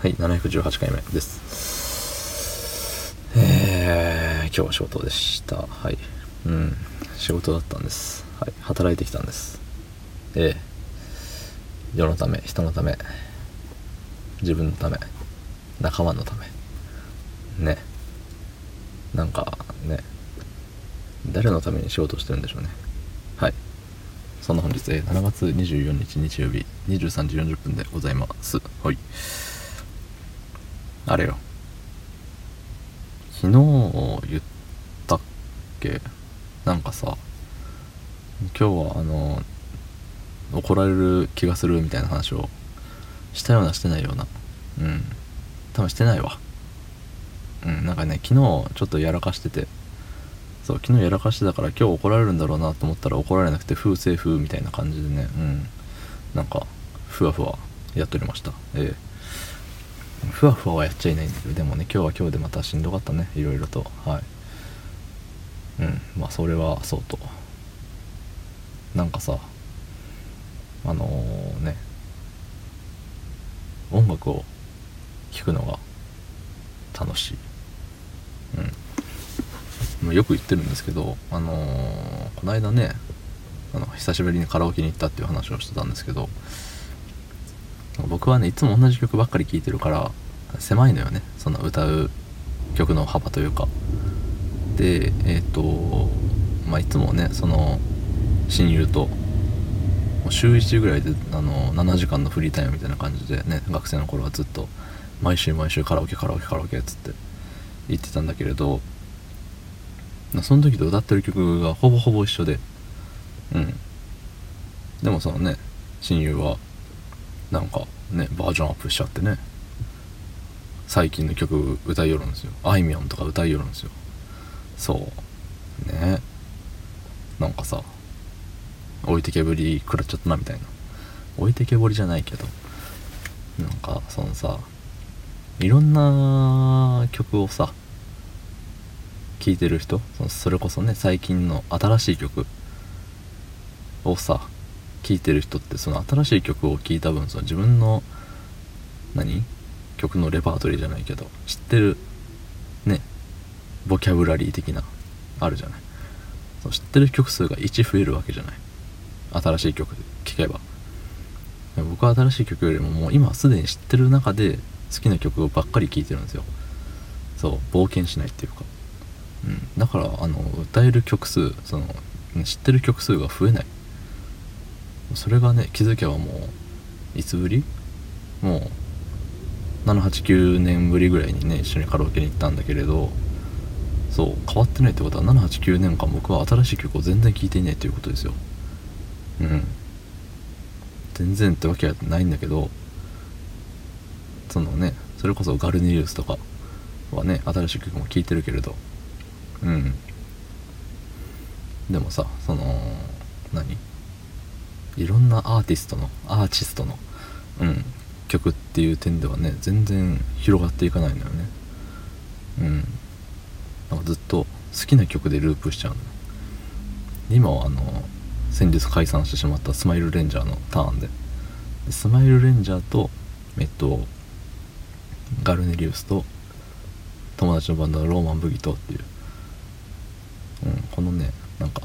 はい718回目です。えー、今日は仕事でした。はい。うん。仕事だったんです。はい。働いてきたんです。ええ。世のため人のため。自分のため。仲間のため。ね。なんかね。誰のために仕事してるんでしょうね。はい。そんな本日、7月24日日曜日23時40分でございます。はい。あれよ。昨日言ったっけ？なんかさ今日はあの怒られる気がするみたいな話をしたようなしてないような。うん。多分してないわ。うんなんかね昨日ちょっとやらかしてて。そう昨日やらかしてたから今日怒られるんだろうなと思ったら怒られなくて風声風みたいな感じでね。うん。なんかふわふわやっておりました。ええ。ふわふわはやっちゃいないんだけどでもね今日は今日でまたしんどかったね。いろいろと。はい。うん。まあそれはそうと。なんかさあのー、ね。音楽を聴くのが楽しい。うん。よく言ってるんですけどあのー、この間ねあの久しぶりにカラオケに行ったっていう話をしてたんですけど僕はねいつも同じ曲ばっかり聴いてるから狭いのよね。その歌う曲の幅というか。でえっ、ー、とまあいつもねその親友と週1ぐらいであの7時間のフリータイムみたいな感じでね学生の頃はずっと毎週毎週カラオケカラオケカラオケっつって言ってたんだけれどその時と歌ってる曲がほぼほぼ一緒でうん。でもそのね親友はなんかねバージョンアップしちゃってね最近の曲歌いよるんですよ。あいみょんとか歌いよるんですよ。そう。ね。なんかさ置いてけぼり食らっちゃったなみたいな。置いてけぼりじゃないけど。なんかそのさいろんな曲をさ聴いてる人それこそね最近の新しい曲をさ聴いてる人ってその新しい曲を聴いた分その自分の何？曲のレパートリーじゃないけど知ってるねボキャブラリー的なあるじゃない。知ってる曲数が1増えるわけじゃない。新しい曲聴けば。僕は新しい曲よりももう今すでに知ってる中で好きな曲ばっかり聴いてるんですよ。そう冒険しないっていうか、うん、だからあの歌える曲数その知ってる曲数が増えない。それがね気づけばもういつぶり？もう789年ぶりぐらいにね一緒にカラオケに行ったんだけれどそう変わってないってことは789年間僕は新しい曲を全然聴いていないということですよ。うん。全然ってわけはないんだけどそのねそれこそガルニリウスとかはね新しい曲も聴いてるけれど。うん。でもさその何？いろんなアーティストのアーティストの、うん、曲っていう点ではね全然広がっていかないのよね。うん。なんかずっと好きな曲でループしちゃうの。今はあの先日解散してしまったスマイルレンジャーのターンで。スマイルレンジャーとえっとガルネリウスと友達のバンドのローマンブギトっていう、うん、このねなんか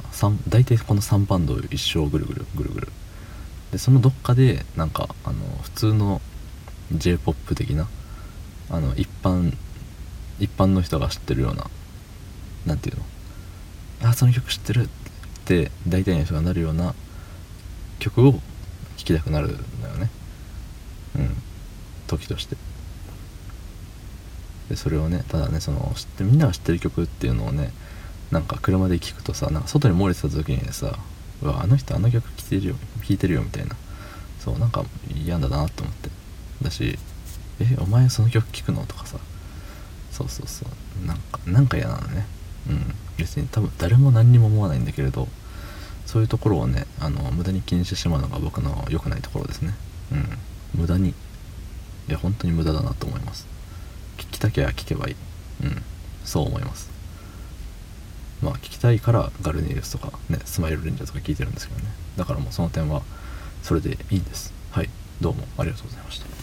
大体この3バンド一生ぐるぐるぐるぐる。でそのどっかでなんかあの普通の j p o p 的なあの一般一般の人が知ってるような何て言うのあその曲知ってるって大体の人がなるような曲を聴きたくなるんだよね。うん。時として。でそれをねただねその知ってみんなが知ってる曲っていうのをねなんか車で聞くとさなんか外に漏れてた時にさうわあの人あの曲聴いてるよ聴いてるよみたいな。そうなんか嫌だなと思って。だしえお前その曲聴くの？とかさ。そうそうそう。なんかなんか嫌なのね。うん。別に多分誰も何にも思わないんだけれどそういうところをねあの無駄に気にしてしまうのが僕の良くないところですね。うん。無駄に。いや本当に無駄だなと思います。聞きたきゃ聞けばいい。うん。そう思います。まあ聞きたいからガルネリウスとかねスマイルレンジャーとか聞いてるんですけどね。だからもうその点はそれでいいんです。はい。どうもありがとうございました。